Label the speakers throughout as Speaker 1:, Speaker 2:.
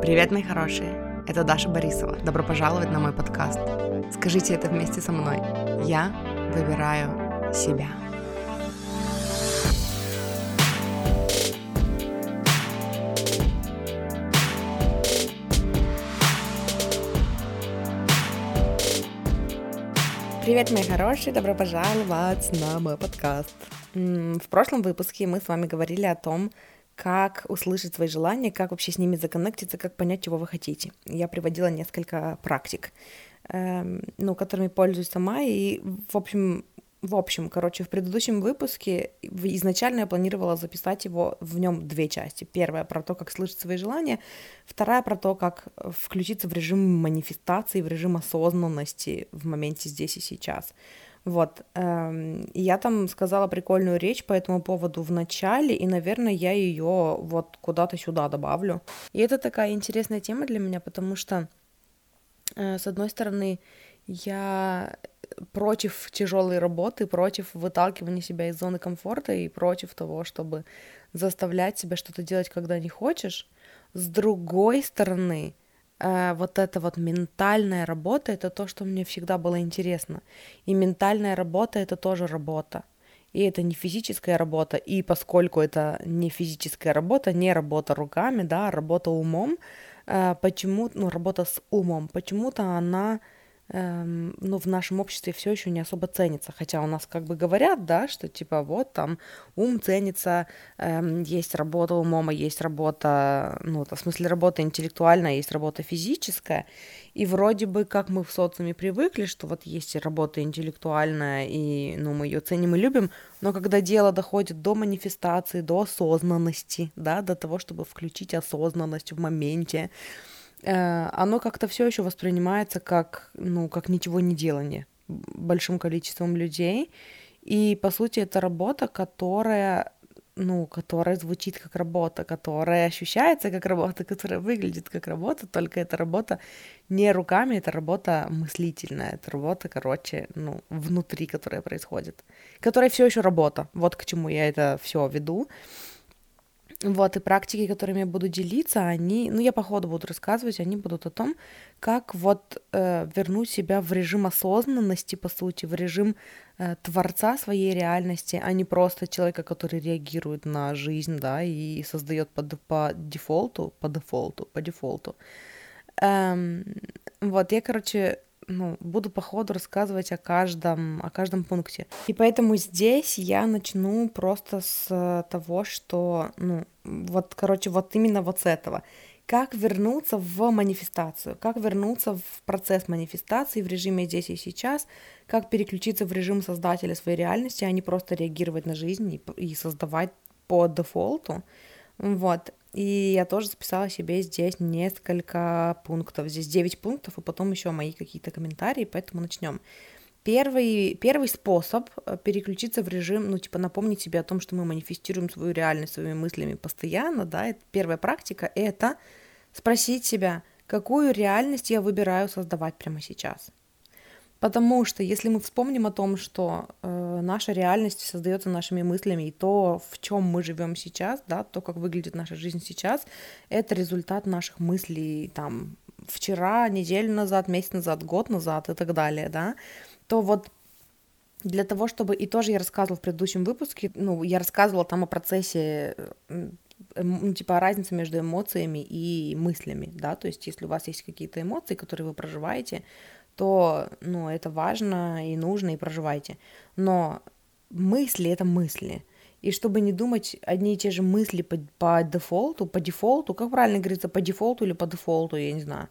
Speaker 1: Привет, мои хорошие! Это Даша Борисова. Добро пожаловать на мой подкаст. Скажите это вместе со мной. Я выбираю себя. Привет, мои хорошие! Добро пожаловать на мой подкаст. В прошлом выпуске мы с вами говорили о том, как услышать свои желания, как вообще с ними законнектиться, как понять, чего вы хотите. Я приводила несколько практик, эм, ну, которыми пользуюсь сама, и, в общем, в общем, короче, в предыдущем выпуске изначально я планировала записать его в нем две части. Первая про то, как слышать свои желания, вторая про то, как включиться в режим манифестации, в режим осознанности в моменте здесь и сейчас. Вот. Эм, я там сказала прикольную речь по этому поводу в начале, и, наверное, я ее вот куда-то сюда добавлю. И это такая интересная тема для меня, потому что, э, с одной стороны, я против тяжелой работы, против выталкивания себя из зоны комфорта и против того, чтобы заставлять себя что-то делать, когда не хочешь. С другой стороны, вот эта вот ментальная работа, это то, что мне всегда было интересно. И ментальная работа это тоже работа. И это не физическая работа, и поскольку это не физическая работа, не работа руками, да, а работа умом, э, почему, ну, работа с умом, почему-то она ну, в нашем обществе все еще не особо ценится. Хотя у нас как бы говорят, да, что типа вот там ум ценится, эм, есть работа умом, а есть работа, ну, в смысле работа интеллектуальная, есть работа физическая. И вроде бы как мы в социуме привыкли, что вот есть работа интеллектуальная, и ну, мы ее ценим и любим, но когда дело доходит до манифестации, до осознанности, да, до того, чтобы включить осознанность в моменте, оно как-то все еще воспринимается как, ну, как ничего не делание большим количеством людей. И, по сути, это работа, которая ну, которая звучит как работа, которая ощущается как работа, которая выглядит как работа, только эта работа не руками, это работа мыслительная, это работа, короче, ну, внутри, которая происходит, которая все еще работа. Вот к чему я это все веду. Вот, и практики, которыми я буду делиться, они, ну, я по ходу буду рассказывать, они будут о том, как вот э, вернуть себя в режим осознанности, по сути, в режим э, творца своей реальности, а не просто человека, который реагирует на жизнь, да, и создает по, по дефолту, по дефолту, по дефолту. Эм, вот, я, короче, ну, буду по ходу рассказывать о каждом, о каждом пункте. И поэтому здесь я начну просто с того, что, ну, вот, короче, вот именно вот с этого. Как вернуться в манифестацию, как вернуться в процесс манифестации в режиме здесь и сейчас, как переключиться в режим создателя своей реальности, а не просто реагировать на жизнь и, и создавать по дефолту. Вот. И я тоже записала себе здесь несколько пунктов. Здесь 9 пунктов, и потом еще мои какие-то комментарии, поэтому начнем. Первый, первый способ э, переключиться в режим, ну, типа, напомнить себе о том, что мы манифестируем свою реальность своими мыслями постоянно, да, это первая практика, это спросить себя, какую реальность я выбираю создавать прямо сейчас. Потому что если мы вспомним о том, что э, наша реальность создается нашими мыслями, и то, в чем мы живем сейчас, да, то, как выглядит наша жизнь сейчас, это результат наших мыслей там вчера, неделю назад, месяц назад, год назад и так далее, да, то вот для того, чтобы... И тоже я рассказывала в предыдущем выпуске, ну, я рассказывала там о процессе ну, типа разница между эмоциями и мыслями, да, то есть если у вас есть какие-то эмоции, которые вы проживаете, то, ну, это важно и нужно, и проживайте. Но мысли — это мысли. И чтобы не думать одни и те же мысли по, по дефолту, по дефолту, как правильно говорится, по дефолту или по дефолту, я не знаю,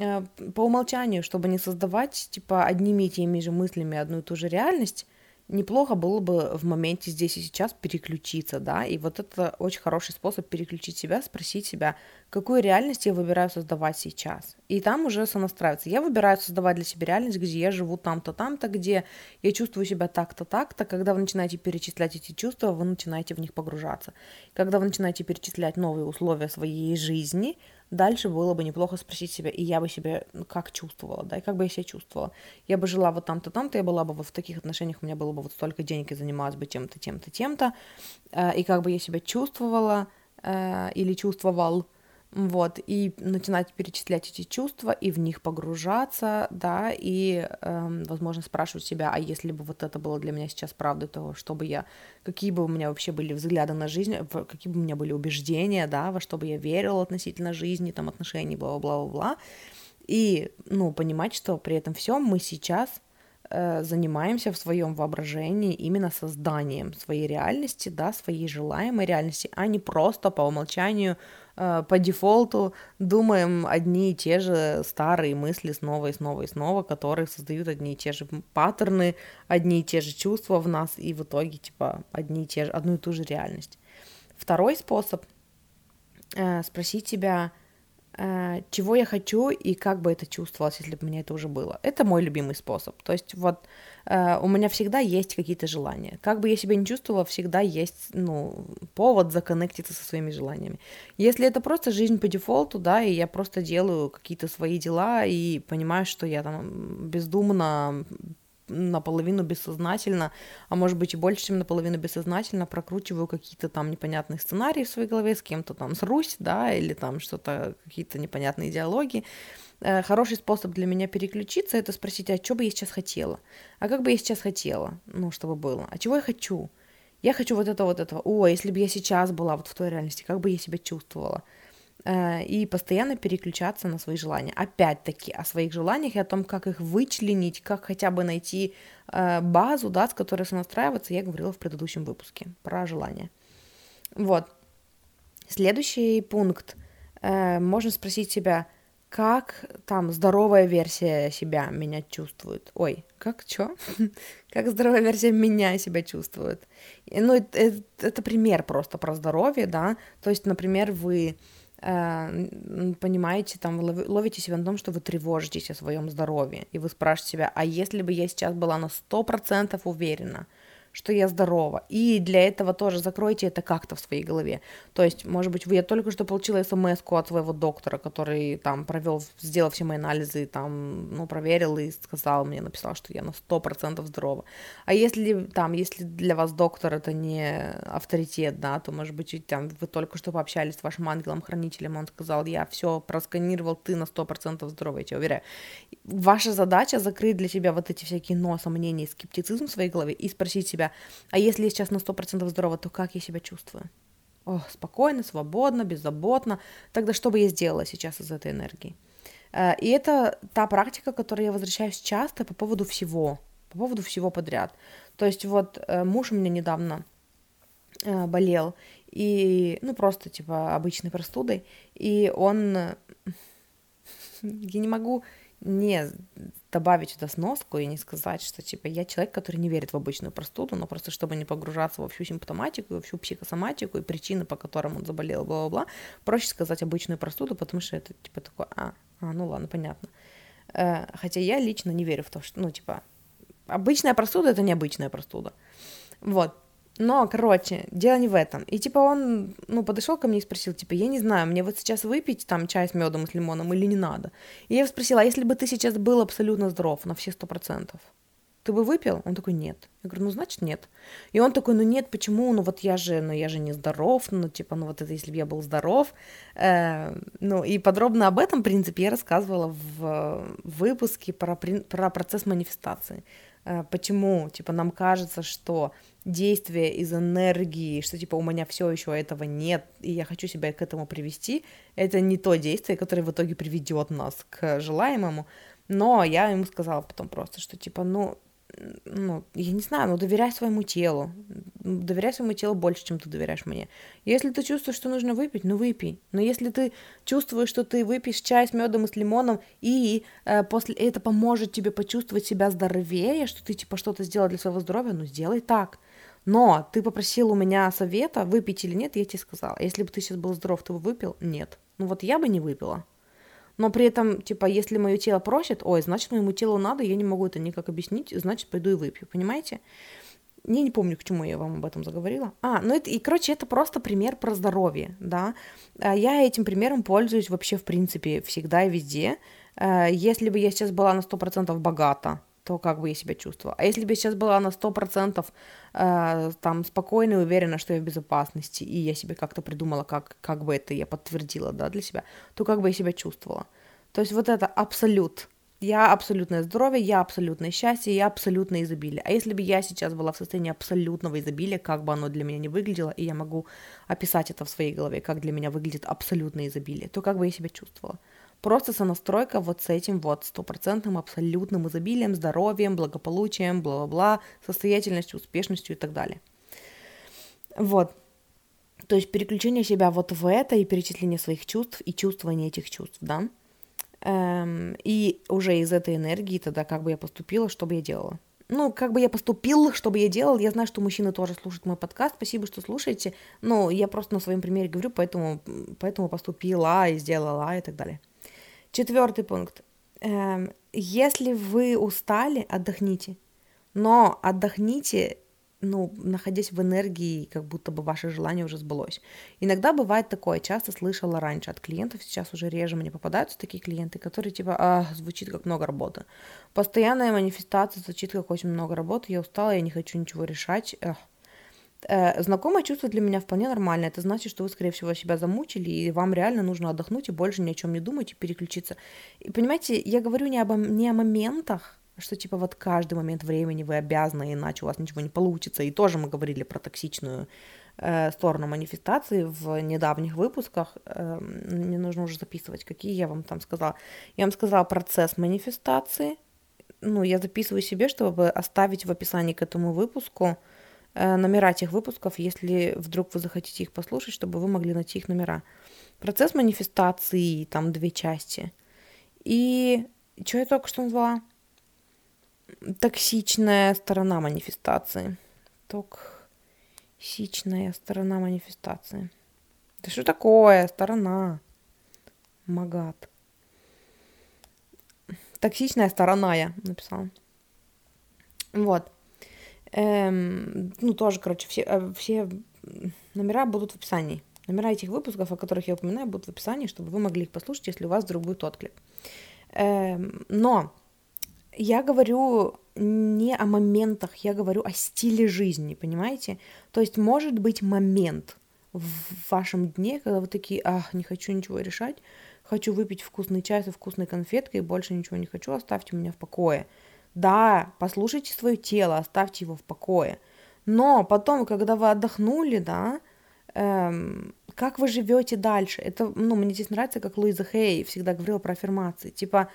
Speaker 1: э, по умолчанию, чтобы не создавать, типа, одними и теми же мыслями одну и ту же реальность, неплохо было бы в моменте здесь и сейчас переключиться, да, и вот это очень хороший способ переключить себя, спросить себя, какую реальность я выбираю создавать сейчас. И там уже сонастраиваться. Я выбираю создавать для себя реальность, где я живу там-то, там-то, где я чувствую себя так-то, так-то. Когда вы начинаете перечислять эти чувства, вы начинаете в них погружаться. Когда вы начинаете перечислять новые условия своей жизни – дальше было бы неплохо спросить себя, и я бы себя как чувствовала, да, и как бы я себя чувствовала. Я бы жила вот там-то, там-то, я была бы вот в таких отношениях, у меня было бы вот столько денег, и занималась бы тем-то, тем-то, тем-то, э, и как бы я себя чувствовала э, или чувствовал, вот, и начинать перечислять эти чувства и в них погружаться, да, и, э, возможно, спрашивать себя, а если бы вот это было для меня сейчас правдой, то что бы я, какие бы у меня вообще были взгляды на жизнь, какие бы у меня были убеждения, да, во что бы я верила относительно жизни, там, отношений, бла-бла-бла-бла, и, ну, понимать, что при этом всем мы сейчас э, занимаемся в своем воображении именно созданием своей реальности, да, своей желаемой реальности, а не просто по умолчанию по дефолту думаем одни и те же старые мысли снова и снова и снова, которые создают одни и те же паттерны, одни и те же чувства в нас, и в итоге, типа, одни и те же, одну и ту же реальность. Второй способ э, спросить себя, Э, чего я хочу и как бы это чувствовалось, если бы меня это уже было. Это мой любимый способ. То есть вот э, у меня всегда есть какие-то желания. Как бы я себя не чувствовала, всегда есть, ну, повод законнектиться со своими желаниями. Если это просто жизнь по дефолту, да, и я просто делаю какие-то свои дела и понимаю, что я там бездумно наполовину бессознательно, а может быть и больше, чем наполовину бессознательно прокручиваю какие-то там непонятные сценарии в своей голове, с кем-то там срусь, да, или там что-то, какие-то непонятные диалоги. Э, хороший способ для меня переключиться — это спросить, а что бы я сейчас хотела? А как бы я сейчас хотела, ну, чтобы было? А чего я хочу? Я хочу вот это, вот этого. О, если бы я сейчас была вот в той реальности, как бы я себя чувствовала? Э, и постоянно переключаться на свои желания. Опять-таки о своих желаниях и о том, как их вычленить, как хотя бы найти э, базу, да, с которой сонастраиваться, я говорила в предыдущем выпуске про желания. Вот. Следующий пункт. Э, можно спросить себя, как там здоровая версия себя меня чувствует. Ой, как чё? как здоровая версия меня себя чувствует. Ну, это, это, пример просто про здоровье, да. То есть, например, вы понимаете, там ловите себя на том, что вы тревожитесь о своем здоровье, и вы спрашиваете себя, а если бы я сейчас была на сто процентов уверена, что я здорова. И для этого тоже закройте это как-то в своей голове. То есть, может быть, я только что получила смс от своего доктора, который там провел, сделал все мои анализы, там, ну, проверил и сказал мне, написал, что я на 100% здорова. А если там, если для вас доктор это не авторитет, да, то, может быть, там, вы только что пообщались с вашим ангелом-хранителем, он сказал, я все просканировал, ты на 100% здорова, я тебе уверяю. Ваша задача закрыть для себя вот эти всякие но, сомнения и скептицизм в своей голове и спросить себя, а если я сейчас на 100% здорова, то как я себя чувствую? О, спокойно, свободно, беззаботно. Тогда что бы я сделала сейчас из этой энергии? Э, и это та практика, к которой я возвращаюсь часто по поводу всего, по поводу всего подряд. То есть вот э, муж у меня недавно э, болел, и, ну, просто, типа, обычной простудой, и он... Я не могу не добавить сюда сноску и не сказать, что типа я человек, который не верит в обычную простуду, но просто чтобы не погружаться во всю симптоматику, во всю психосоматику и причины, по которым он заболел, бла-бла-бла, проще сказать обычную простуду, потому что это типа такое, а, а ну ладно, понятно. Э, хотя я лично не верю в то, что, ну, типа, обычная простуда — это необычная простуда. Вот. Но, короче, дело не в этом. И типа он, ну, подошел ко мне и спросил, типа, я не знаю, мне вот сейчас выпить там чай с медом и с лимоном или не надо. И я его спросила, а если бы ты сейчас был абсолютно здоров на все сто процентов, ты бы выпил? Он такой, нет. Я говорю, ну, значит, нет. И он такой, ну, нет, почему? Ну, вот я же, ну, я же не здоров, ну, типа, ну, вот это, если бы я был здоров. Э, ну, и подробно об этом, в принципе, я рассказывала в выпуске про, про процесс манифестации. Э, почему, типа, нам кажется, что действие из энергии, что типа у меня все еще этого нет, и я хочу себя к этому привести, это не то действие, которое в итоге приведет нас к желаемому. Но я ему сказала потом просто, что типа, ну, ну, я не знаю, ну, доверяй своему телу. Доверяй своему телу больше, чем ты доверяешь мне. Если ты чувствуешь, что нужно выпить, ну, выпей. Но если ты чувствуешь, что ты выпьешь чай с медом и с лимоном, и э, после это поможет тебе почувствовать себя здоровее, что ты, типа, что-то сделал для своего здоровья, ну, сделай так. Но ты попросил у меня совета, выпить или нет, я тебе сказала. Если бы ты сейчас был здоров, ты бы выпил? Нет. Ну вот я бы не выпила. Но при этом, типа, если мое тело просит, ой, значит, моему телу надо, я не могу это никак объяснить, значит, пойду и выпью, понимаете? Я не помню, к чему я вам об этом заговорила. А, ну это, и, короче, это просто пример про здоровье, да. А я этим примером пользуюсь вообще, в принципе, всегда и везде. Э, если бы я сейчас была на 100% богата, то как бы я себя чувствовала. А если бы я сейчас была на 100% э, там спокойна и уверена, что я в безопасности, и я себе как-то придумала, как, как бы это я подтвердила, да, для себя, то как бы я себя чувствовала. То есть вот это абсолют. Я абсолютное здоровье, я абсолютное счастье, я абсолютное изобилие. А если бы я сейчас была в состоянии абсолютного изобилия, как бы оно для меня не выглядело, и я могу описать это в своей голове, как для меня выглядит абсолютное изобилие, то как бы я себя чувствовала? Просто сонастройка вот с этим вот стопроцентным абсолютным изобилием, здоровьем, благополучием, бла-бла-бла, состоятельностью, успешностью и так далее. Вот. То есть переключение себя вот в это и перечисление своих чувств и чувствование этих чувств, да. Эм, и уже из этой энергии тогда как бы я поступила, что бы я делала. Ну, как бы я поступил, что бы я делал. Я знаю, что мужчины тоже слушают мой подкаст. Спасибо, что слушаете. Но я просто на своем примере говорю, поэтому, поэтому поступила и сделала и так далее. Четвертый пункт. Эм, если вы устали, отдохните. Но отдохните, ну, находясь в энергии, как будто бы ваше желание уже сбылось. Иногда бывает такое, часто слышала раньше от клиентов, сейчас уже реже мне попадаются такие клиенты, которые типа, а, звучит как много работы. Постоянная манифестация звучит как очень много работы, я устала, я не хочу ничего решать. Эх, знакомое чувство для меня вполне нормально. Это значит, что вы, скорее всего, себя замучили, и вам реально нужно отдохнуть и больше ни о чем не думать и переключиться. И понимаете, я говорю не, об, не о моментах, что типа вот каждый момент времени вы обязаны, иначе у вас ничего не получится. И тоже мы говорили про токсичную э, сторону манифестации в недавних выпусках. Э, мне нужно уже записывать, какие я вам там сказала. Я вам сказала процесс манифестации. Ну, я записываю себе, чтобы оставить в описании к этому выпуску Э, номера тех выпусков, если вдруг вы захотите их послушать, чтобы вы могли найти их номера. Процесс манифестации, там две части. И что я только что назвала? Токсичная сторона манифестации. Токсичная сторона манифестации. Да что такое? Сторона. Магат. Токсичная сторона я написала. Вот. Эм, ну, тоже, короче, все, э, все номера будут в описании. Номера этих выпусков, о которых я упоминаю, будут в описании, чтобы вы могли их послушать, если у вас вдруг будет отклик. Эм, но я говорю не о моментах, я говорю о стиле жизни, понимаете? То есть может быть момент в вашем дне, когда вы такие, ах, не хочу ничего решать, хочу выпить вкусный чай со вкусной конфеткой, больше ничего не хочу, оставьте меня в покое. Да, послушайте свое тело, оставьте его в покое. Но потом, когда вы отдохнули, да, эм, как вы живете дальше? Это, ну, мне здесь нравится, как Луиза Хей всегда говорила про аффирмации. Типа,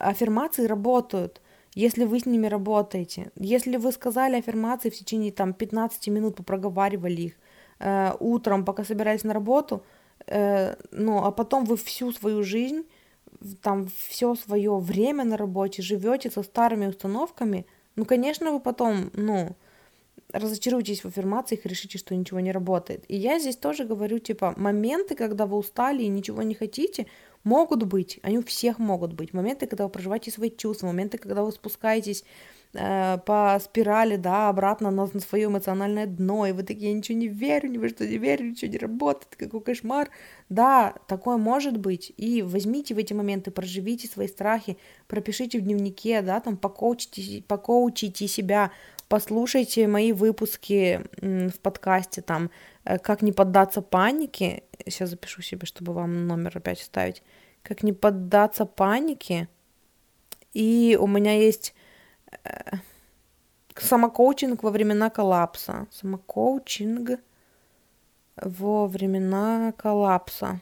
Speaker 1: аффирмации работают, если вы с ними работаете. Если вы сказали аффирмации в течение там 15 минут, попроговаривали их э, утром, пока собирались на работу, э, ну, а потом вы всю свою жизнь там все свое время на работе живете со старыми установками, ну, конечно, вы потом, ну, разочаруетесь в аффирмациях и решите, что ничего не работает. И я здесь тоже говорю, типа, моменты, когда вы устали и ничего не хотите, могут быть, они у всех могут быть. Моменты, когда вы проживаете свои чувства, моменты, когда вы спускаетесь э, по спирали, да, обратно на, на свое эмоциональное дно, и вы такие, я ничего не верю, ни во что не верю, ничего не работает, какой кошмар. Да, такое может быть, и возьмите в эти моменты, проживите свои страхи, пропишите в дневнике, да, там, покоучите, покоучите себя, послушайте мои выпуски в подкасте, там, э, как не поддаться панике, сейчас запишу себе, чтобы вам номер опять вставить, как не поддаться панике, и у меня есть самокоучинг во времена коллапса. Самокоучинг во времена коллапса.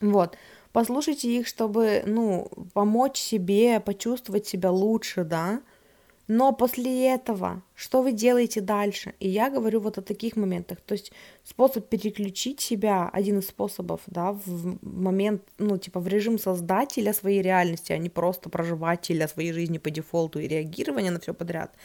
Speaker 1: Вот. Послушайте их, чтобы, ну, помочь себе, почувствовать себя лучше, да. Но после этого, что вы делаете дальше? И я говорю вот о таких моментах. То есть способ переключить себя, один из способов, да, в момент, ну, типа в режим создателя своей реальности, а не просто проживателя своей жизни по дефолту и реагирования на все подряд.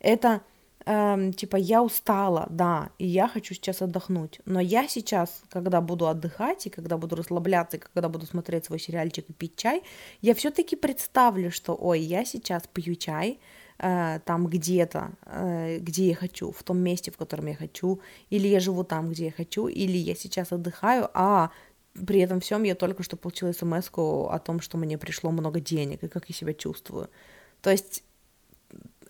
Speaker 1: Это эм, типа я устала, да, и я хочу сейчас отдохнуть. Но я сейчас, когда буду отдыхать, и когда буду расслабляться, и когда буду смотреть свой сериальчик и пить чай, я все-таки представлю, что, ой, я сейчас пью чай, э, там где-то, э, где я хочу, в том месте, в котором я хочу, или я живу там, где я хочу, или я сейчас отдыхаю, а при этом всем я только что получила смс о том, что мне пришло много денег и как я себя чувствую. То есть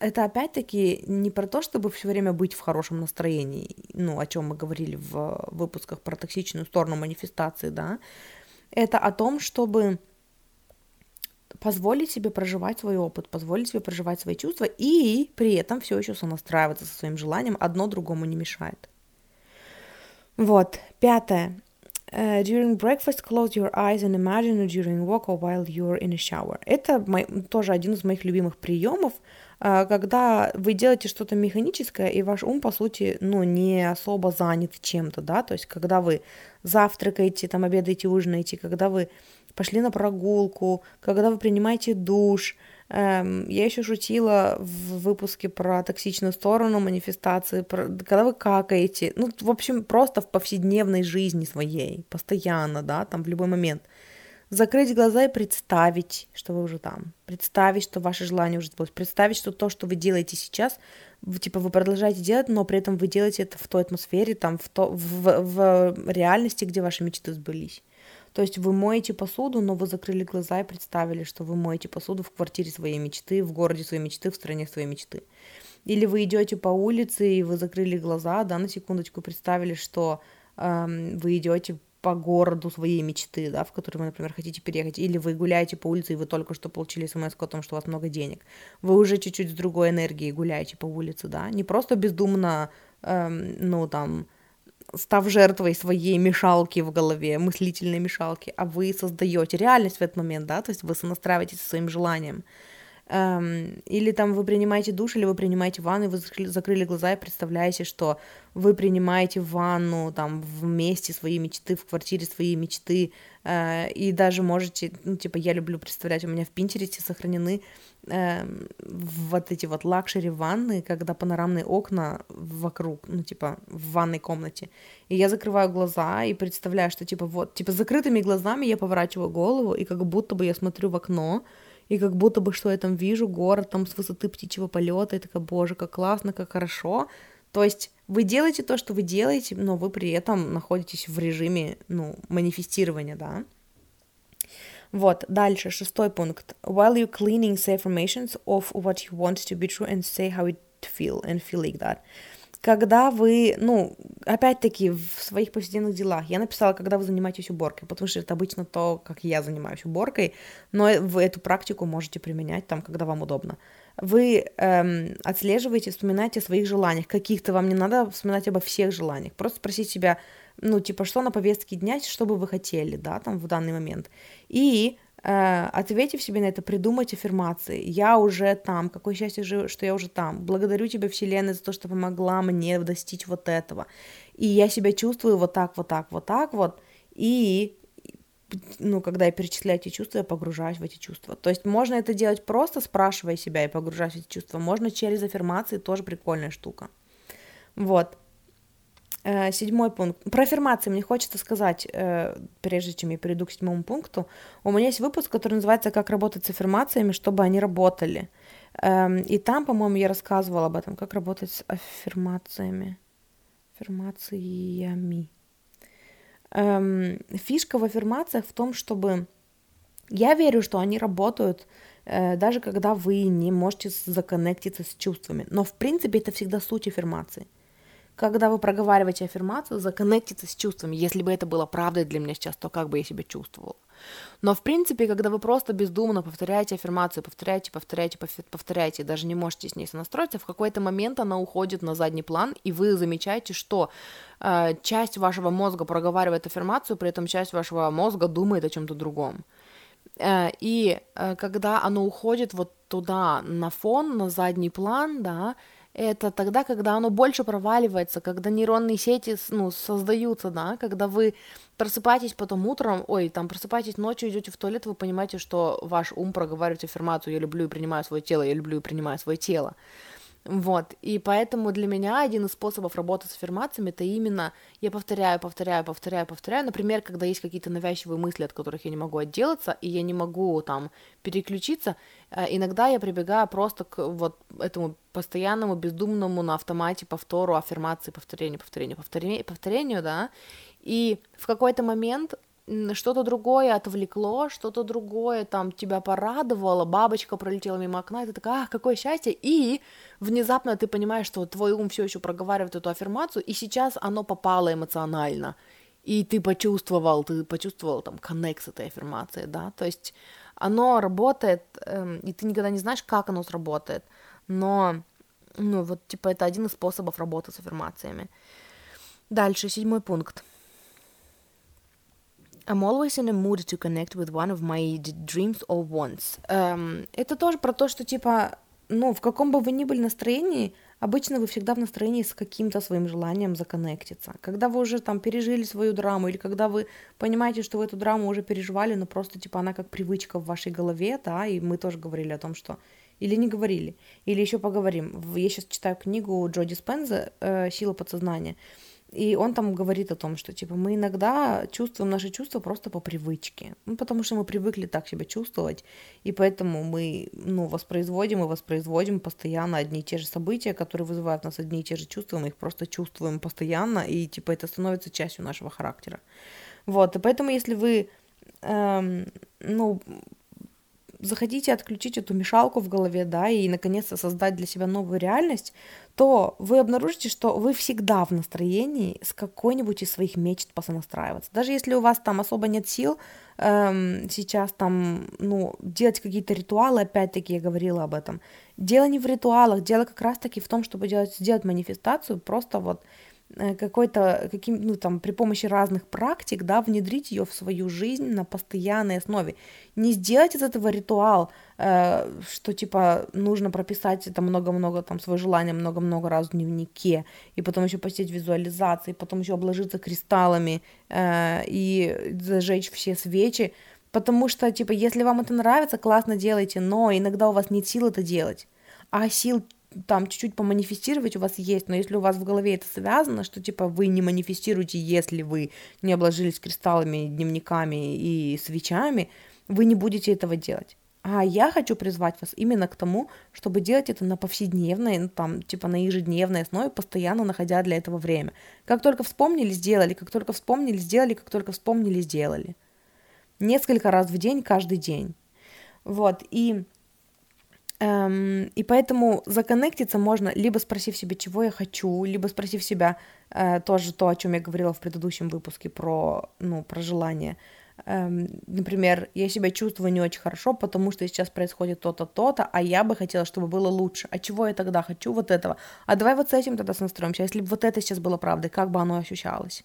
Speaker 1: это опять-таки не про то, чтобы все время быть в хорошем настроении, ну, о чем мы говорили в выпусках про токсичную сторону манифестации, да, это о том, чтобы позволить себе проживать свой опыт, позволить себе проживать свои чувства и при этом все еще сонастраиваться со своим желанием, одно другому не мешает. Вот, пятое. Uh, during breakfast, close your eyes and imagine during walk or while you're in a shower. Это мой, тоже один из моих любимых приемов, uh, когда вы делаете что-то механическое, и ваш ум, по сути, ну, не особо занят чем-то, да, то есть когда вы завтракаете, там, обедаете, ужинаете, когда вы пошли на прогулку, когда вы принимаете душ. Эм, я еще шутила в выпуске про токсичную сторону манифестации, про, когда вы какаете, ну, в общем, просто в повседневной жизни своей, постоянно, да, там в любой момент. Закрыть глаза и представить, что вы уже там. Представить, что ваше желание уже сбылось. Представить, что то, что вы делаете сейчас, вы, типа вы продолжаете делать, но при этом вы делаете это в той атмосфере, там, в, то, в, в реальности, где ваши мечты сбылись. То есть вы моете посуду, но вы закрыли глаза и представили, что вы моете посуду в квартире своей мечты, в городе своей мечты, в стране своей мечты. Или вы идете по улице и вы закрыли глаза, да, на секундочку представили, что эм, вы идете по городу своей мечты, да, в который вы, например, хотите переехать, или вы гуляете по улице, и вы только что получили смс о том, что у вас много денег. Вы уже чуть-чуть с другой энергией гуляете по улице, да, не просто бездумно, эм, ну, там, став жертвой своей мешалки в голове, мыслительной мешалки, а вы создаете реальность в этот момент, да, то есть вы сонастраиваетесь со своим желанием. Эм, или там вы принимаете душ, или вы принимаете ванну, и вы закрыли глаза и представляете, что вы принимаете ванну там вместе своей мечты, в квартире своей мечты, э, и даже можете, ну, типа, я люблю представлять, у меня в Пинтересте сохранены э, вот эти вот luxury ванны, когда панорамные окна вокруг, ну, типа, в ванной комнате, и я закрываю глаза и представляю, что, типа, вот, типа, закрытыми глазами я поворачиваю голову, и как будто бы я смотрю в окно, и как будто бы что я там вижу, город там с высоты птичьего полета, и такая, боже, как классно, как хорошо. То есть вы делаете то, что вы делаете, но вы при этом находитесь в режиме, ну, манифестирования, да. Вот, дальше, шестой пункт. While you cleaning, say affirmations of what you want to be true and say how it feel and feel like that когда вы, ну, опять-таки, в своих повседневных делах, я написала, когда вы занимаетесь уборкой, потому что это обычно то, как я занимаюсь уборкой, но вы эту практику можете применять там, когда вам удобно. Вы эм, отслеживаете, вспоминаете о своих желаниях, каких-то вам не надо вспоминать обо всех желаниях, просто спросить себя, ну, типа, что на повестке дня, что бы вы хотели, да, там, в данный момент. И ответив себе на это, придумать аффирмации. Я уже там, какое счастье, что я уже там. Благодарю тебя, Вселенная, за то, что помогла мне достичь вот этого. И я себя чувствую вот так, вот так, вот так вот. И ну, когда я перечисляю эти чувства, я погружаюсь в эти чувства. То есть можно это делать просто спрашивая себя и погружаясь в эти чувства. Можно через аффирмации, тоже прикольная штука. Вот. Э, седьмой пункт. Про аффирмации мне хочется сказать, э, прежде чем я перейду к седьмому пункту. У меня есть выпуск, который называется «Как работать с аффирмациями, чтобы они работали». Эм, и там, по-моему, я рассказывала об этом, как работать с аффирмациями. Аффирмациями. Эм, фишка в аффирмациях в том, чтобы... Я верю, что они работают, э, даже когда вы не можете законнектиться с чувствами. Но, в принципе, это всегда суть аффирмации когда вы проговариваете аффирмацию, законнектиться с чувствами. Если бы это было правдой для меня сейчас, то как бы я себя чувствовала. Но в принципе, когда вы просто бездумно повторяете аффирмацию, повторяете, повторяете, повторяете, даже не можете с ней сонастроиться, в какой-то момент она уходит на задний план, и вы замечаете, что э, часть вашего мозга проговаривает аффирмацию, при этом часть вашего мозга думает о чем-то другом. Э, и э, когда оно уходит вот туда, на фон, на задний план, да, это тогда, когда оно больше проваливается, когда нейронные сети ну, создаются, да, когда вы просыпаетесь потом утром, ой, там просыпаетесь ночью, идете в туалет, вы понимаете, что ваш ум проговаривает аффирмацию «я люблю и принимаю свое тело, я люблю и принимаю свое тело». Вот, и поэтому для меня один из способов работы с аффирмациями это именно я повторяю, повторяю, повторяю, повторяю. Например, когда есть какие-то навязчивые мысли, от которых я не могу отделаться, и я не могу там переключиться, э, иногда я прибегаю просто к вот этому постоянному, бездумному на автомате повтору аффирмации, повторению, повторению, повторению, повторению, да, и в какой-то момент что-то другое отвлекло, что-то другое там тебя порадовало, бабочка пролетела мимо окна, и ты такая, ах, какое счастье, и внезапно ты понимаешь, что твой ум все еще проговаривает эту аффирмацию, и сейчас оно попало эмоционально, и ты почувствовал, ты почувствовал там коннект с этой аффирмацией, да, то есть оно работает, эм, и ты никогда не знаешь, как оно сработает, но, ну, вот, типа, это один из способов работы с аффирмациями. Дальше, седьмой пункт. I'm always in a mood to connect with one of my dreams or wants. Um, это тоже про то, что, типа, ну, в каком бы вы ни были настроении, обычно вы всегда в настроении с каким-то своим желанием законнектиться. Когда вы уже там пережили свою драму, или когда вы понимаете, что вы эту драму уже переживали, но просто, типа, она как привычка в вашей голове, да, и мы тоже говорили о том, что или не говорили, или еще поговорим. Я сейчас читаю книгу Джоди Спенза э, «Сила подсознания», и он там говорит о том, что типа мы иногда чувствуем наши чувства просто по привычке, ну, потому что мы привыкли так себя чувствовать, и поэтому мы ну, воспроизводим и воспроизводим постоянно одни и те же события, которые вызывают нас одни и те же чувства, мы их просто чувствуем постоянно, и типа это становится частью нашего характера. Вот, и поэтому если вы, эм, ну, захотите отключить эту мешалку в голове, да, и наконец-то создать для себя новую реальность, то вы обнаружите, что вы всегда в настроении с какой-нибудь из своих мечт посонастраиваться. Даже если у вас там особо нет сил эм, сейчас там, ну, делать какие-то ритуалы, опять-таки я говорила об этом. Дело не в ритуалах, дело как раз-таки в том, чтобы делать, сделать манифестацию, просто вот какой-то, каким, ну, там, при помощи разных практик, да, внедрить ее в свою жизнь на постоянной основе. Не сделать из этого ритуал, э, что, типа, нужно прописать это много-много, там, свое желание много-много раз в дневнике, и потом еще посетить визуализации, потом еще обложиться кристаллами э, и зажечь все свечи, потому что, типа, если вам это нравится, классно делайте, но иногда у вас нет сил это делать, а сил там чуть-чуть поманифестировать у вас есть, но если у вас в голове это связано, что типа вы не манифестируете, если вы не обложились кристаллами, дневниками и свечами, вы не будете этого делать. А я хочу призвать вас именно к тому, чтобы делать это на повседневной, ну, там, типа на ежедневной основе, постоянно находя для этого время. Как только вспомнили, сделали, как только вспомнили, сделали, как только вспомнили, сделали. Несколько раз в день, каждый день. Вот, и Эм, и поэтому законнектиться можно, либо спросив себя, чего я хочу, либо спросив себя э, тоже то, о чем я говорила в предыдущем выпуске про, ну, про желание. Эм, например, я себя чувствую не очень хорошо, потому что сейчас происходит то-то, то-то, а я бы хотела, чтобы было лучше. А чего я тогда хочу? Вот этого. А давай вот с этим тогда настроимся. А если бы вот это сейчас было правдой, как бы оно ощущалось?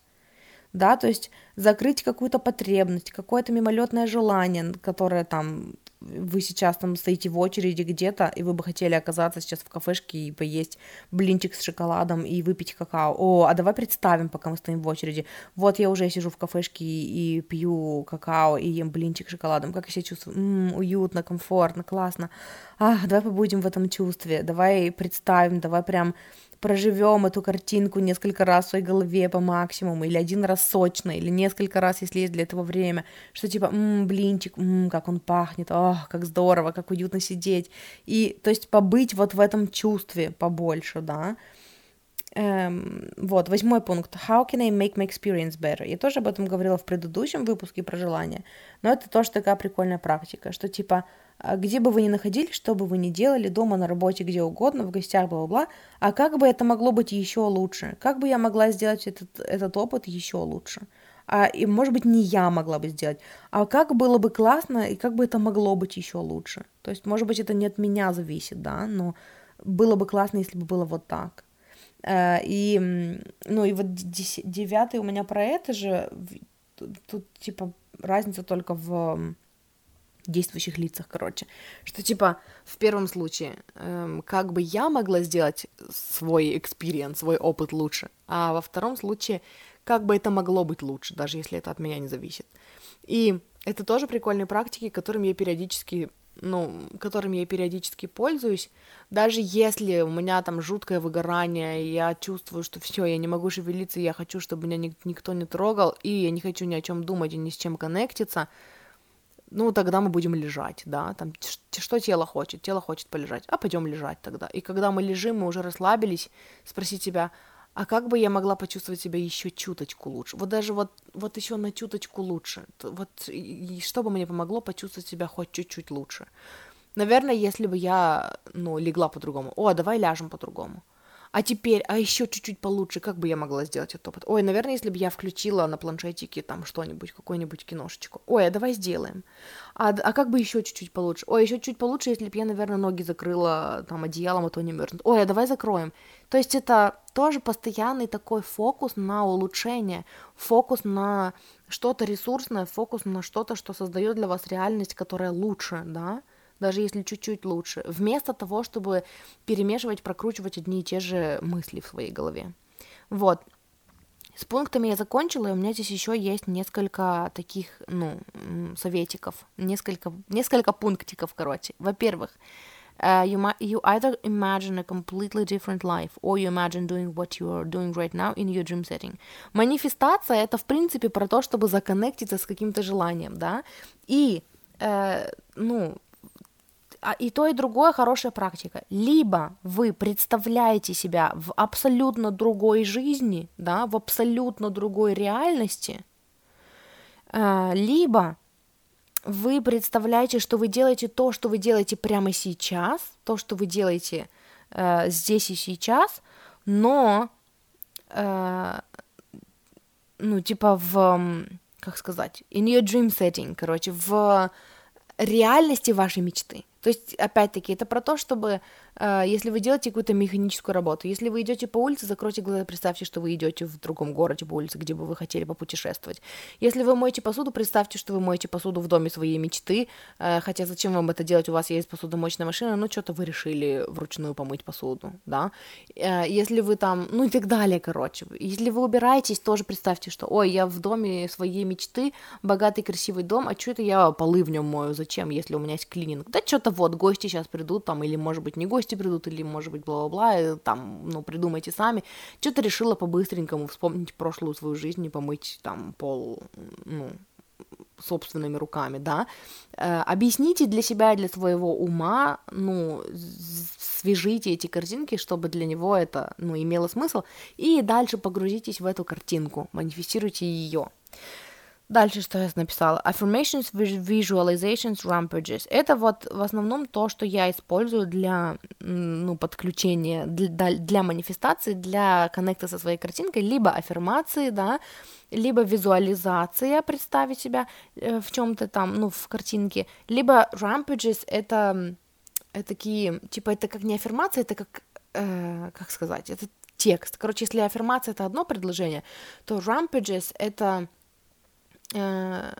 Speaker 1: да, то есть закрыть какую-то потребность, какое-то мимолетное желание, которое там вы сейчас там стоите в очереди где-то, и вы бы хотели оказаться сейчас в кафешке и поесть блинчик с шоколадом и выпить какао. О, а давай представим, пока мы стоим в очереди. Вот я уже сижу в кафешке и, пью какао и ем блинчик с шоколадом. Как я себя чувствую? М-м, уютно, комфортно, классно. А, давай побудем в этом чувстве. Давай представим, давай прям проживем эту картинку несколько раз в своей голове по максимуму, или один раз сочно, или несколько раз, если есть для этого время, что типа, м-м, блинчик, м-м, как он пахнет, ох, как здорово, как уютно сидеть, и, то есть, побыть вот в этом чувстве побольше, да, Эм, вот, восьмой пункт. How can I make my experience better? Я тоже об этом говорила в предыдущем выпуске про желание, но это тоже такая прикольная практика, что типа, а, где бы вы ни находились, что бы вы ни делали, дома, на работе, где угодно, в гостях, бла-бла-бла, а как бы это могло быть еще лучше? Как бы я могла сделать этот, этот опыт еще лучше? А, и, может быть, не я могла бы сделать, а как было бы классно, и как бы это могло быть еще лучше? То есть, может быть, это не от меня зависит, да, но было бы классно, если бы было вот так. Э, и, ну, и вот девятый у меня про это же, тут, типа разница только в действующих лицах, короче, что типа в первом случае, эм, как бы я могла сделать свой experience, свой опыт лучше, а во втором случае, как бы это могло быть лучше, даже если это от меня не зависит. И это тоже прикольные практики, которыми я периодически ну, которыми я периодически пользуюсь, даже если у меня там жуткое выгорание, я чувствую, что все, я не могу шевелиться, я хочу, чтобы меня ник- никто не трогал, и я не хочу ни о чем думать и ни с чем коннектиться, ну, тогда мы будем лежать, да, там, что тело хочет? Тело хочет полежать, а пойдем лежать тогда. И когда мы лежим, мы уже расслабились, спросить себя, а как бы я могла почувствовать себя еще чуточку лучше? Вот даже вот, вот еще на чуточку лучше. Вот и что бы мне помогло почувствовать себя хоть чуть-чуть лучше? Наверное, если бы я, ну, легла по-другому. О, давай ляжем по-другому а теперь, а еще чуть-чуть получше, как бы я могла сделать этот опыт? Ой, наверное, если бы я включила на планшетике там что-нибудь, какую-нибудь киношечку. Ой, а давай сделаем. А, а как бы еще чуть-чуть получше? Ой, еще чуть получше, если бы я, наверное, ноги закрыла там одеялом, а то не мерзнут. Ой, а давай закроем. То есть это тоже постоянный такой фокус на улучшение, фокус на что-то ресурсное, фокус на что-то, что создает для вас реальность, которая лучше, да, даже если чуть-чуть лучше, вместо того, чтобы перемешивать, прокручивать одни и те же мысли в своей голове. Вот. С пунктами я закончила, и у меня здесь еще есть несколько таких, ну, советиков, несколько, несколько пунктиков, короче. Во-первых, Uh, you, ma- you either imagine a completely different life, or you imagine doing what you are doing right now in your dream setting. Манифестация — это, в принципе, про то, чтобы законнектиться с каким-то желанием, да, и, э, ну, а и то, и другое хорошая практика. Либо вы представляете себя в абсолютно другой жизни, да, в абсолютно другой реальности, э, либо вы представляете, что вы делаете то, что вы делаете прямо сейчас, то, что вы делаете э, здесь и сейчас, но, э, ну, типа в, как сказать, in your dream setting, короче, в реальности вашей мечты. То есть, опять-таки, это про то, чтобы если вы делаете какую-то механическую работу, если вы идете по улице, закройте глаза, представьте, что вы идете в другом городе по улице, где бы вы хотели попутешествовать. Если вы моете посуду, представьте, что вы моете посуду в доме своей мечты, а, хотя зачем вам это делать, у вас есть посудомоечная машина, ну что-то вы решили вручную помыть посуду, да. А, если вы там, ну и так далее, короче. Если вы убираетесь, тоже представьте, что, ой, я в доме своей мечты, богатый, красивый дом, а что это я полы в нем мою, зачем, если у меня есть клининг? Да что-то вот, гости сейчас придут там, или, может быть, не гости, гости придут, или, может быть, бла-бла-бла, там, ну, придумайте сами. Что-то решила по-быстренькому вспомнить прошлую свою жизнь и помыть там пол, ну, собственными руками, да, э, объясните для себя и для своего ума, ну, свяжите эти картинки, чтобы для него это, ну, имело смысл, и дальше погрузитесь в эту картинку, манифестируйте ее. Дальше, что я написала. Affirmations, visualizations, rampages. Это вот в основном то, что я использую для ну, подключения, для, для манифестации, для коннекта со своей картинкой, либо аффирмации, да, либо визуализация, представить себя э, в чем-то там, ну, в картинке, либо rampages — это, это такие, типа, это как не аффирмация, это как, э, как сказать, это текст. Короче, если аффирмация — это одно предложение, то rampages — это э,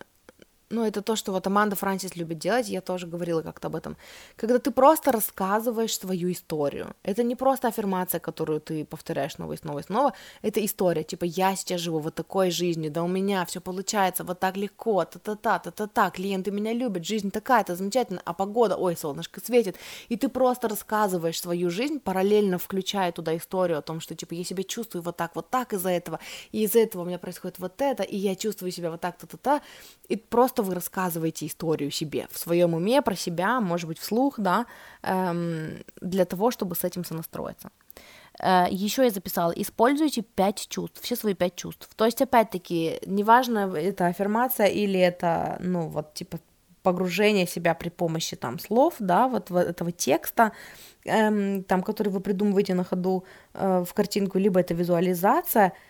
Speaker 1: ну, это то, что вот Аманда Франсис любит делать, я тоже говорила как-то об этом, когда ты просто рассказываешь свою историю. Это не просто аффирмация, которую ты повторяешь снова и снова и снова, это история, типа, я сейчас живу вот такой жизнью, да у меня все получается вот так легко, та-та-та, та-та-та, клиенты меня любят, жизнь такая, это замечательно, а погода, ой, солнышко светит, и ты просто рассказываешь свою жизнь, параллельно включая туда историю о том, что, типа, я себя чувствую вот так, вот так из-за этого, и из-за этого у меня происходит вот это, и я чувствую себя вот так, та-та-та, и просто просто вы рассказываете историю себе в своем уме про себя, может быть, вслух, да, эм, для того, чтобы с этим сонастроиться. Э, Еще я записала, используйте пять чувств, все свои пять чувств. То есть, опять-таки, неважно, это аффирмация или это, ну, вот, типа, погружение себя при помощи там слов, да, вот этого текста, эм, там, который вы придумываете на ходу э, в картинку, либо это визуализация –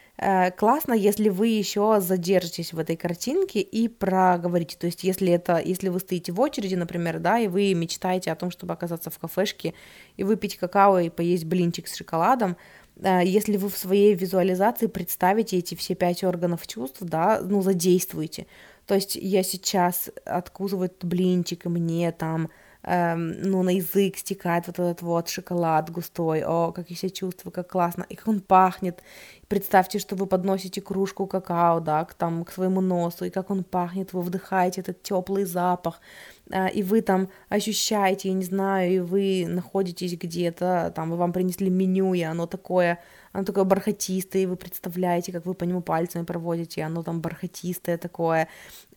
Speaker 1: классно, если вы еще задержитесь в этой картинке и проговорите. То есть, если это, если вы стоите в очереди, например, да, и вы мечтаете о том, чтобы оказаться в кафешке и выпить какао и поесть блинчик с шоколадом, э, если вы в своей визуализации представите эти все пять органов чувств, да, ну, задействуйте. То есть я сейчас откусываю этот блинчик, и мне там эм, ну, на язык стекает вот этот вот шоколад густой, о, как я себя чувствую, как классно, и как он пахнет. Представьте, что вы подносите кружку какао, да, к, там, к своему носу, и как он пахнет, вы вдыхаете этот теплый запах, э, и вы там ощущаете, я не знаю, и вы находитесь где-то, там, и вам принесли меню, и оно такое оно такое бархатистое, и вы представляете, как вы по нему пальцами проводите, и оно там бархатистое такое,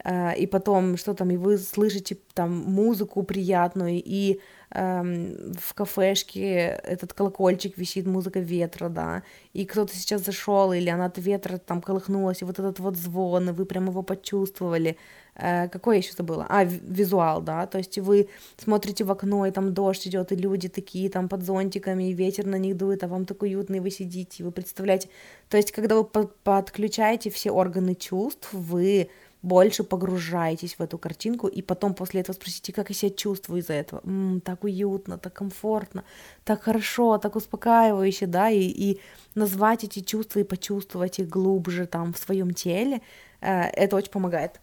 Speaker 1: э, и потом что там, и вы слышите там музыку приятную, и эм, в кафешке этот колокольчик висит, музыка ветра, да, и кто-то сейчас зашел, или она от ветра там колыхнулась, и вот этот вот звон, и вы прям его почувствовали, Э, какой я еще забыла? А, визуал, да, то есть вы смотрите в окно, и там дождь идет, и люди такие там под зонтиками, и ветер на них дует, а вам так уютно, и вы сидите, и вы представляете. То есть, когда вы подключаете все органы чувств, вы больше погружаетесь в эту картинку, и потом после этого спросите, как я себя чувствую из-за этого. М-м, так уютно, так комфортно, так хорошо, так успокаивающе, да, и, и назвать эти чувства и почувствовать их глубже там в своем теле, э, это очень помогает.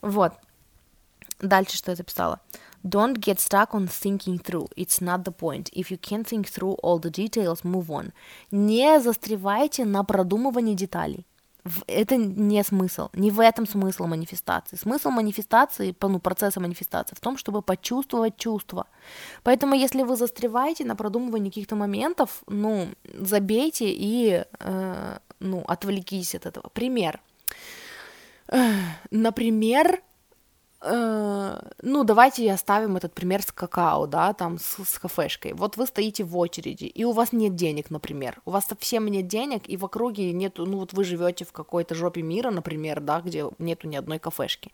Speaker 1: Вот. Дальше что я записала? Don't get stuck on thinking through. It's not the point. If you can't think through all the details, move on. Не застревайте на продумывании деталей. Это не смысл. Не в этом смысл манифестации. Смысл манифестации, ну, процесса манифестации в том, чтобы почувствовать чувства. Поэтому, если вы застреваете на продумывании каких-то моментов, ну, забейте и, э, ну, отвлекитесь от этого. Пример. Например, ну, давайте оставим этот пример с какао, да, там, с, с кафешкой. Вот вы стоите в очереди, и у вас нет денег, например. У вас совсем нет денег, и в округе нету, ну, вот вы живете в какой-то жопе мира, например, да, где нету ни одной кафешки.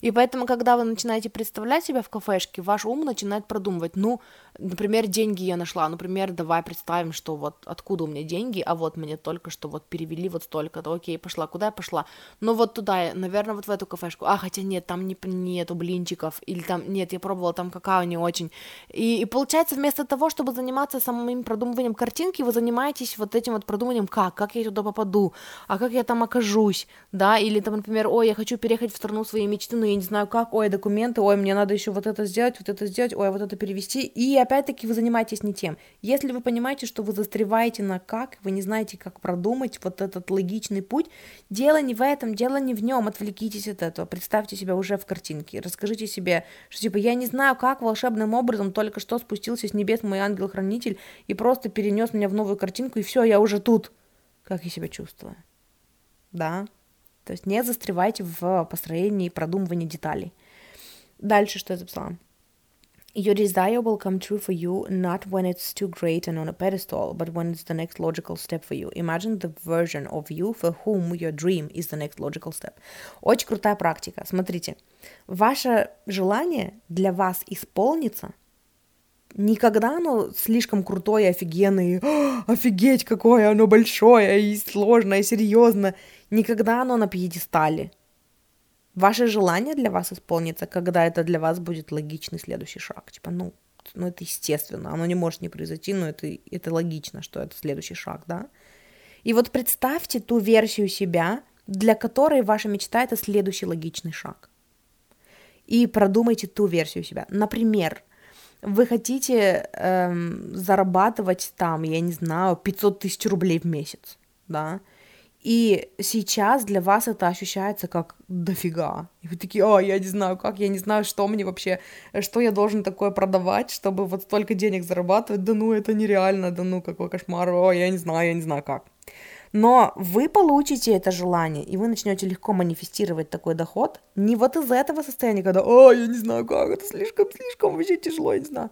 Speaker 1: И поэтому, когда вы начинаете представлять себя в кафешке, ваш ум начинает продумывать, ну, например, деньги я нашла, например, давай представим, что вот откуда у меня деньги, а вот мне только что вот перевели вот столько-то, окей, пошла, куда я пошла? Ну, вот туда, наверное, вот в эту кафешку, а, хотя нет, там не, нету блинчиков, или там, нет, я пробовала, там какао не очень. И, и получается, вместо того, чтобы заниматься самым продумыванием картинки, вы занимаетесь вот этим вот продумыванием, как, как я туда попаду, а как я там окажусь, да, или там, например, ой, я хочу переехать в страну своей мечты, но я не знаю как, ой, документы, ой, мне надо еще вот это сделать, вот это сделать, ой, вот это перевести, и опять-таки вы занимаетесь не тем. Если вы понимаете, что вы застреваете на как, вы не знаете, как продумать вот этот логичный путь, дело не в этом, дело не в нем, отвлекитесь от этого, представьте себя уже в картинке, расскажите себе, что типа я не знаю, как волшебным образом только что спустился с небес мой ангел-хранитель и просто перенес меня в новую картинку, и все, я уже тут. Как я себя чувствую? Да, то есть не застревайте в построении и продумывании деталей. Дальше что я записала? Your desire will come true for you not when it's too great and on a pedestal, but when it's the next logical step for you. Imagine the version of you for whom your dream is the next logical step. Очень крутая практика. Смотрите, ваше желание для вас исполнится – никогда оно слишком крутое, офигенное, офигеть, какое оно большое и сложное, серьезно. Никогда оно на пьедестале. Ваше желание для вас исполнится, когда это для вас будет логичный следующий шаг. Типа, ну, ну это естественно, оно не может не произойти, но это, это логично, что это следующий шаг, да? И вот представьте ту версию себя, для которой ваша мечта это следующий логичный шаг. И продумайте ту версию себя. Например, вы хотите эм, зарабатывать там, я не знаю, 500 тысяч рублей в месяц, да, и сейчас для вас это ощущается как дофига. И вы такие, а, я не знаю как, я не знаю, что мне вообще, что я должен такое продавать, чтобы вот столько денег зарабатывать, да ну, это нереально, да ну, какой кошмар, о, я не знаю, я не знаю как. Но вы получите это желание, и вы начнете легко манифестировать такой доход не вот из этого состояния, когда «О, я не знаю как, это слишком-слишком вообще тяжело, я не знаю».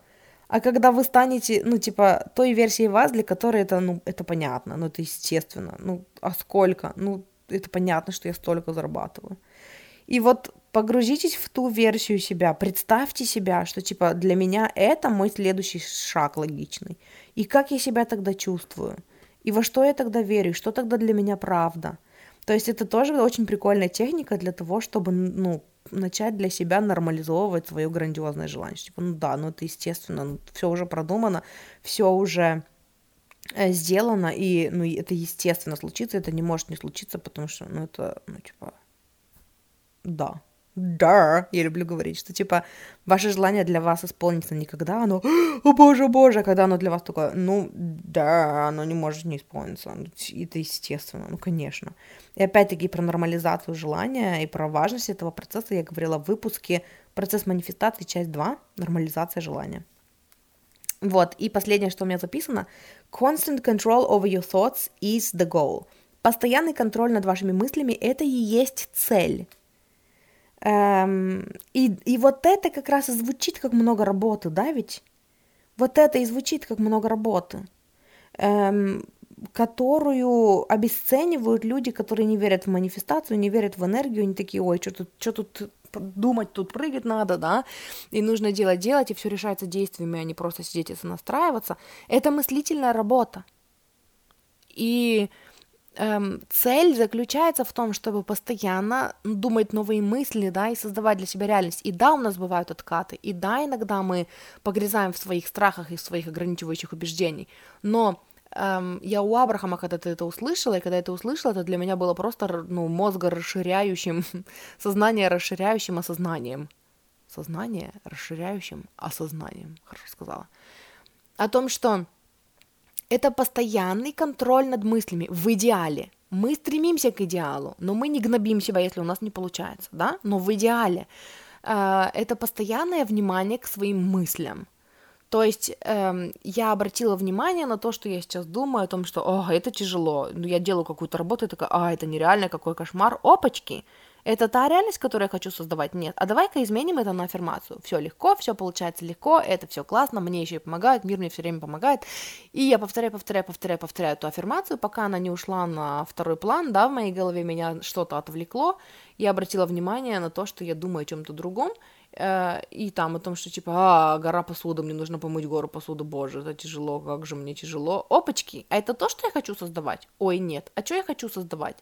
Speaker 1: А когда вы станете, ну, типа, той версией вас, для которой это, ну, это понятно, ну, это естественно. Ну, а сколько? Ну, это понятно, что я столько зарабатываю. И вот погрузитесь в ту версию себя, представьте себя, что, типа, для меня это мой следующий шаг логичный. И как я себя тогда чувствую – и во что я тогда верю, что тогда для меня правда. То есть это тоже очень прикольная техника для того, чтобы, ну, начать для себя нормализовывать свое грандиозное желание. Типа, ну да, ну это естественно, ну, все уже продумано, все уже э, сделано, и, ну, это естественно случится, это не может не случиться, потому что, ну, это, ну, типа, да, да, я люблю говорить, что типа ваше желание для вас исполнится никогда, оно, о боже, боже, когда оно для вас такое, ну да, оно не может не исполниться, ну, это естественно, ну конечно. И опять-таки про нормализацию желания и про важность этого процесса я говорила в выпуске «Процесс манифестации. Часть 2. Нормализация желания». Вот, и последнее, что у меня записано, constant control over your thoughts is the goal. Постоянный контроль над вашими мыслями – это и есть цель. Эм, и, и вот это как раз и звучит как много работы, да, ведь? Вот это и звучит как много работы, эм, которую обесценивают люди, которые не верят в манифестацию, не верят в энергию, они такие, ой, что тут, что тут думать, тут прыгать надо, да, и нужно делать, делать, и все решается действиями, а не просто сидеть и сонастраиваться. Это мыслительная работа. И эм, цель заключается в том, чтобы постоянно думать новые мысли, да, и создавать для себя реальность. И да, у нас бывают откаты, и да, иногда мы погрязаем в своих страхах и в своих ограничивающих убеждений, но эм, я у Абрахама, когда ты это услышала, и когда это услышала, это для меня было просто, ну, мозга расширяющим, сознание расширяющим осознанием. Сознание расширяющим осознанием, хорошо сказала. О том, что это постоянный контроль над мыслями в идеале. Мы стремимся к идеалу, но мы не гнобим себя, если у нас не получается, да? Но в идеале э, это постоянное внимание к своим мыслям. То есть эм, я обратила внимание на то, что я сейчас думаю о том, что, о, это тяжело, ну я делаю какую-то работу и такая, а, это нереально, какой кошмар, опачки, это та реальность, которую я хочу создавать? Нет. А давай-ка изменим это на аффирмацию. Все легко, все получается легко, это все классно, мне еще и помогает, мир мне все время помогает. И я повторяю, повторяю, повторяю, повторяю эту аффирмацию, пока она не ушла на второй план, да, в моей голове меня что-то отвлекло, я обратила внимание на то, что я думаю о чем-то другом, э, и там о том, что типа, а, гора посуды, мне нужно помыть гору посуды, боже, это тяжело, как же мне тяжело. Опачки, а это то, что я хочу создавать? Ой, нет, а что я хочу создавать?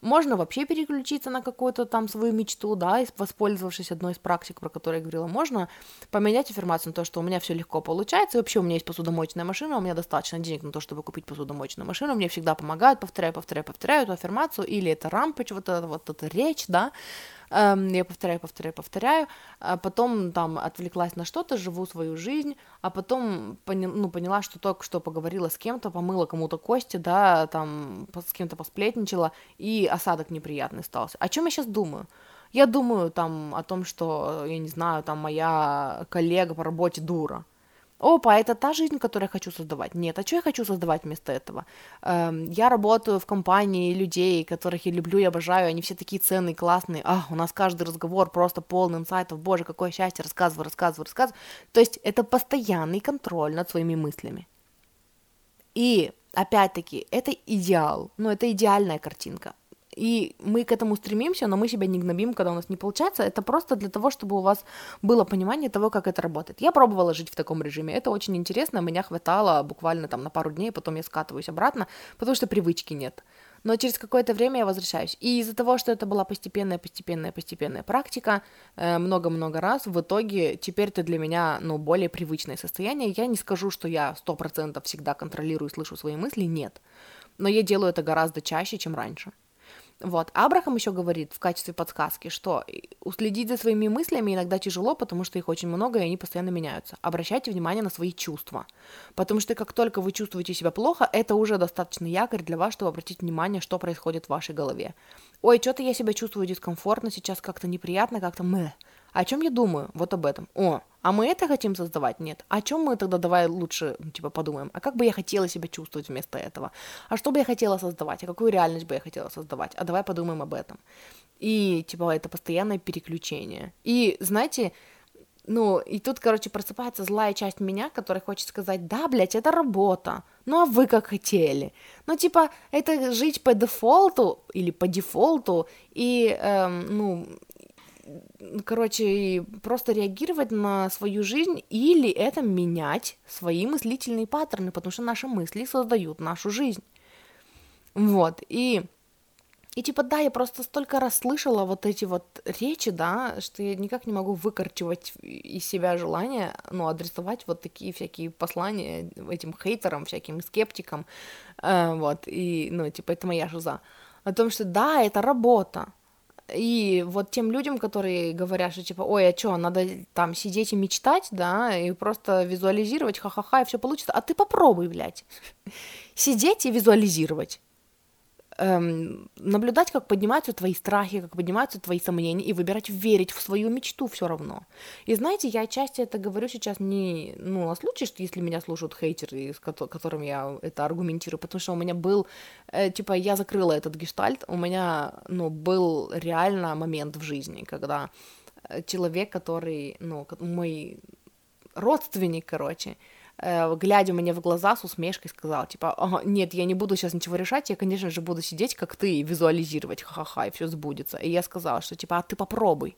Speaker 1: Можно вообще переключиться на какую-то там свою мечту, да, воспользовавшись одной из практик, про которую я говорила, можно поменять аффирмацию на то, что у меня все легко получается, и вообще у меня есть посудомоечная машина, у меня достаточно денег на то, чтобы купить посудомоечную машину, мне всегда помогают, повторяю, повторяю, повторяю эту аффирмацию, или это рампоч, вот эта вот эта речь, да, я повторяю, повторяю, повторяю, а потом там отвлеклась на что-то, живу свою жизнь, а потом пони, ну, поняла, что только что поговорила с кем-то, помыла кому-то кости, да, там с кем-то посплетничала, и осадок неприятный остался. О чем я сейчас думаю? Я думаю там о том, что, я не знаю, там моя коллега по работе дура, Опа, это та жизнь, которую я хочу создавать. Нет, а что я хочу создавать вместо этого? Эм, я работаю в компании людей, которых я люблю и обожаю, они все такие ценные, классные. А, у нас каждый разговор просто полный инсайтов. Боже, какое счастье, рассказываю, рассказываю, рассказываю. То есть это постоянный контроль над своими мыслями. И опять-таки, это идеал, ну, это идеальная картинка и мы к этому стремимся, но мы себя не гнобим, когда у нас не получается. Это просто для того, чтобы у вас было понимание того, как это работает. Я пробовала жить в таком режиме, это очень интересно, меня хватало буквально там на пару дней, потом я скатываюсь обратно, потому что привычки нет. Но через какое-то время я возвращаюсь. И из-за того, что это была постепенная, постепенная, постепенная практика, э, много-много раз, в итоге теперь это для меня, ну, более привычное состояние. Я не скажу, что я сто процентов всегда контролирую и слышу свои мысли, нет. Но я делаю это гораздо чаще, чем раньше. Вот. Абрахам еще говорит в качестве подсказки, что уследить за своими мыслями иногда тяжело, потому что их очень много, и они постоянно меняются. Обращайте внимание на свои чувства, потому что как только вы чувствуете себя плохо, это уже достаточно якорь для вас, чтобы обратить внимание, что происходит в вашей голове. Ой, что-то я себя чувствую дискомфортно, сейчас как-то неприятно, как-то мэ. О чем я думаю? Вот об этом. О, а мы это хотим создавать? Нет. О чем мы тогда давай лучше, ну, типа, подумаем? А как бы я хотела себя чувствовать вместо этого? А что бы я хотела создавать? А какую реальность бы я хотела создавать? А давай подумаем об этом. И, типа, это постоянное переключение. И, знаете, ну, и тут, короче, просыпается злая часть меня, которая хочет сказать, да, блядь, это работа, ну а вы как хотели? Ну, типа, это жить по дефолту или по дефолту, и, эм, ну, короче, просто реагировать на свою жизнь или это менять свои мыслительные паттерны, потому что наши мысли создают нашу жизнь. Вот, и, и типа, да, я просто столько раз слышала вот эти вот речи, да, что я никак не могу выкорчевать из себя желание, ну, адресовать вот такие всякие послания этим хейтерам, всяким скептикам, э, вот, и, ну, типа, это моя жиза. О том, что да, это работа, и вот тем людям, которые говорят, что типа, ой, а что, надо там сидеть и мечтать, да, и просто визуализировать, ха-ха-ха, и все получится. А ты попробуй, блядь, сидеть и визуализировать. Эм, наблюдать, как поднимаются твои страхи, как поднимаются твои сомнения, и выбирать верить в свою мечту все равно. И знаете, я отчасти это говорю сейчас не, ну, на случай, что если меня слушают хейтеры, с которым я это аргументирую, потому что у меня был, э, типа, я закрыла этот гештальт, у меня, ну, был реально момент в жизни, когда э, человек, который, ну, мой родственник, короче, глядя мне в глаза с усмешкой сказал, типа, нет, я не буду сейчас ничего решать, я, конечно же, буду сидеть, как ты, и визуализировать, ха-ха-ха, и все сбудется. И я сказала, что, типа, а ты попробуй,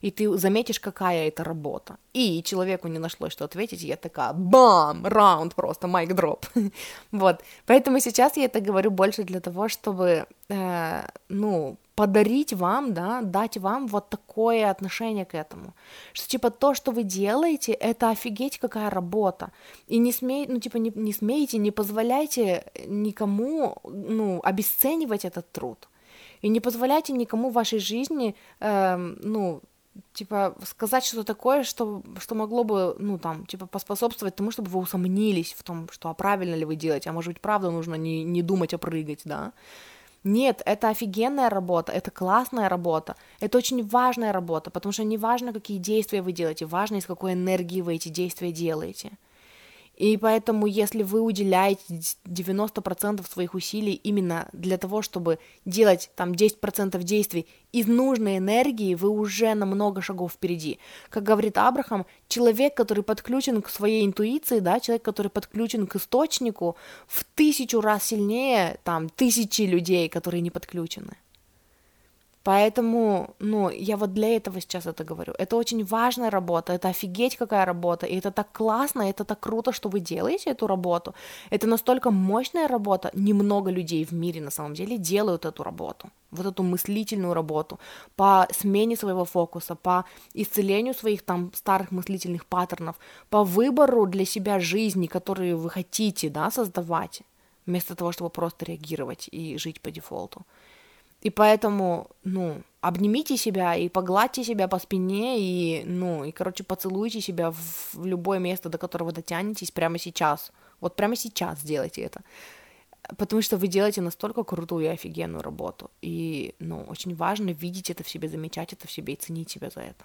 Speaker 1: и ты заметишь, какая это работа. И человеку не нашлось, что ответить, и я такая, бам, раунд просто, майк дроп. вот, поэтому сейчас я это говорю больше для того, чтобы, э, ну, подарить вам, да, дать вам вот такое отношение к этому. Что, типа, то, что вы делаете, это офигеть какая работа. И не смейте, ну, типа, не, не смейте, не позволяйте никому, ну, обесценивать этот труд. И не позволяйте никому в вашей жизни, э, ну, типа, сказать что-то такое, что, что могло бы, ну, там, типа, поспособствовать тому, чтобы вы усомнились в том, что, а правильно ли вы делаете, а может быть, правда нужно не, не думать, а прыгать, да. Нет, это офигенная работа, это классная работа, это очень важная работа, потому что не важно, какие действия вы делаете, важно, из какой энергии вы эти действия делаете. И поэтому, если вы уделяете 90% своих усилий именно для того, чтобы делать там 10% действий из нужной энергии, вы уже на много шагов впереди. Как говорит Абрахам, человек, который подключен к своей интуиции, да, человек, который подключен к источнику, в тысячу раз сильнее там тысячи людей, которые не подключены. Поэтому, ну, я вот для этого сейчас это говорю. Это очень важная работа, это офигеть какая работа, и это так классно, это так круто, что вы делаете эту работу. Это настолько мощная работа, немного людей в мире на самом деле делают эту работу, вот эту мыслительную работу по смене своего фокуса, по исцелению своих там старых мыслительных паттернов, по выбору для себя жизни, которые вы хотите, да, создавать, вместо того, чтобы просто реагировать и жить по дефолту. И поэтому, ну, обнимите себя и погладьте себя по спине и, ну, и, короче, поцелуйте себя в, любое место, до которого дотянетесь прямо сейчас. Вот прямо сейчас сделайте это. Потому что вы делаете настолько крутую и офигенную работу. И, ну, очень важно видеть это в себе, замечать это в себе и ценить себя за это.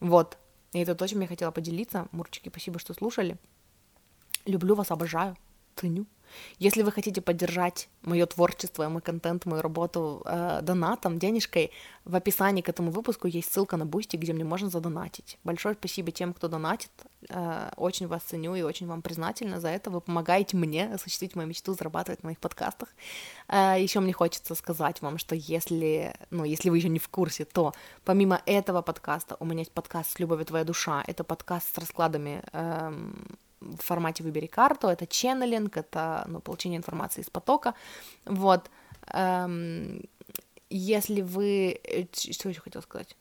Speaker 1: Вот. И это то, чем я хотела поделиться. Мурчики, спасибо, что слушали. Люблю вас, обожаю, ценю. Если вы хотите поддержать мое творчество, мой контент, мою работу э, донатом, денежкой, в описании к этому выпуску есть ссылка на Boosty, где мне можно задонатить. Большое спасибо тем, кто донатит. Э, очень вас ценю и очень вам признательна за это. Вы помогаете мне осуществить мою мечту зарабатывать на моих подкастах. Э, еще мне хочется сказать вам, что если, ну, если вы еще не в курсе, то помимо этого подкаста у меня есть подкаст с любовью твоя душа. Это подкаст с раскладами эм, в формате «Выбери карту», это ченнелинг, это ну, получение информации из потока, вот. Эм, если вы... Э, что еще хотела сказать?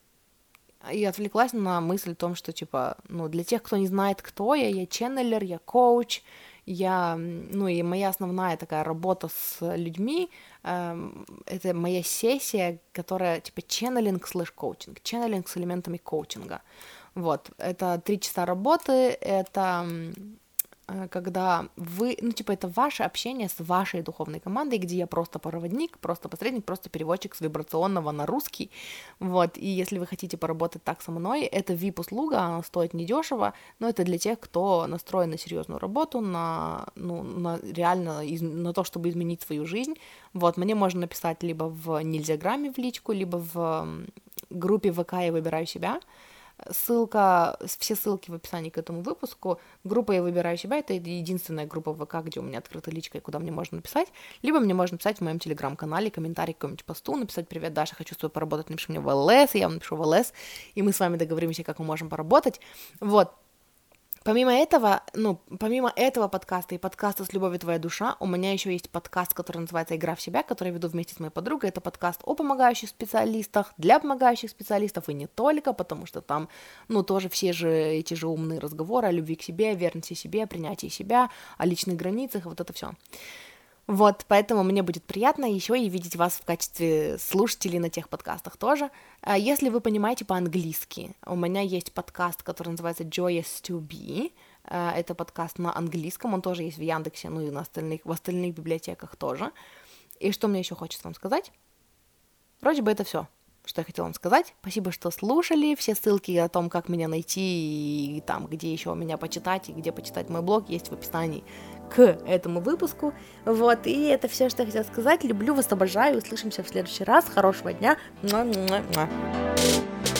Speaker 1: И отвлеклась на мысль о том, что, типа, ну, для тех, кто не знает, кто я, я ченнелер, я коуч, я, ну, и моя основная такая работа с людьми, эм, это моя сессия, которая, типа, ченнелинг слэш коучинг, ченнелинг с элементами коучинга, вот, это три часа работы, это э, когда вы, ну, типа, это ваше общение с вашей духовной командой, где я просто проводник, просто посредник, просто переводчик с вибрационного на русский, вот, и если вы хотите поработать так со мной, это VIP-услуга, она стоит недешево, но это для тех, кто настроен на серьезную работу, на, ну, на реально, из, на то, чтобы изменить свою жизнь, вот, мне можно написать либо в нельзяграмме в личку, либо в группе ВК «Я выбираю себя», Ссылка, все ссылки в описании к этому выпуску. Группа «Я выбираю себя» — это единственная группа в ВК, где у меня открыта личка, и куда мне можно написать. Либо мне можно написать в моем телеграм-канале, комментарий к какому-нибудь посту, написать «Привет, Даша, хочу с тобой поработать, напиши мне в ЛС», я вам напишу в ЛС, и мы с вами договоримся, как мы можем поработать. Вот, Помимо этого, ну, помимо этого подкаста и подкаста «С любовью твоя душа», у меня еще есть подкаст, который называется «Игра в себя», который я веду вместе с моей подругой. Это подкаст о помогающих специалистах, для помогающих специалистов и не только, потому что там, ну, тоже все же эти же умные разговоры о любви к себе, верности себе, принятии себя, о личных границах, вот это все. Вот, поэтому мне будет приятно еще и видеть вас в качестве слушателей на тех подкастах тоже. А если вы понимаете по-английски, у меня есть подкаст, который называется Joyous to Be. А, это подкаст на английском, он тоже есть в Яндексе, ну и на остальных, в остальных библиотеках тоже. И что мне еще хочется вам сказать? Вроде бы это все, что я хотела вам сказать. Спасибо, что слушали. Все ссылки о том, как меня найти, и там, где еще меня почитать, и где почитать мой блог, есть в описании к этому выпуску. Вот, и это все, что я хотела сказать. Люблю вас, обожаю. Услышимся в следующий раз. Хорошего дня. Муа-муа-муа.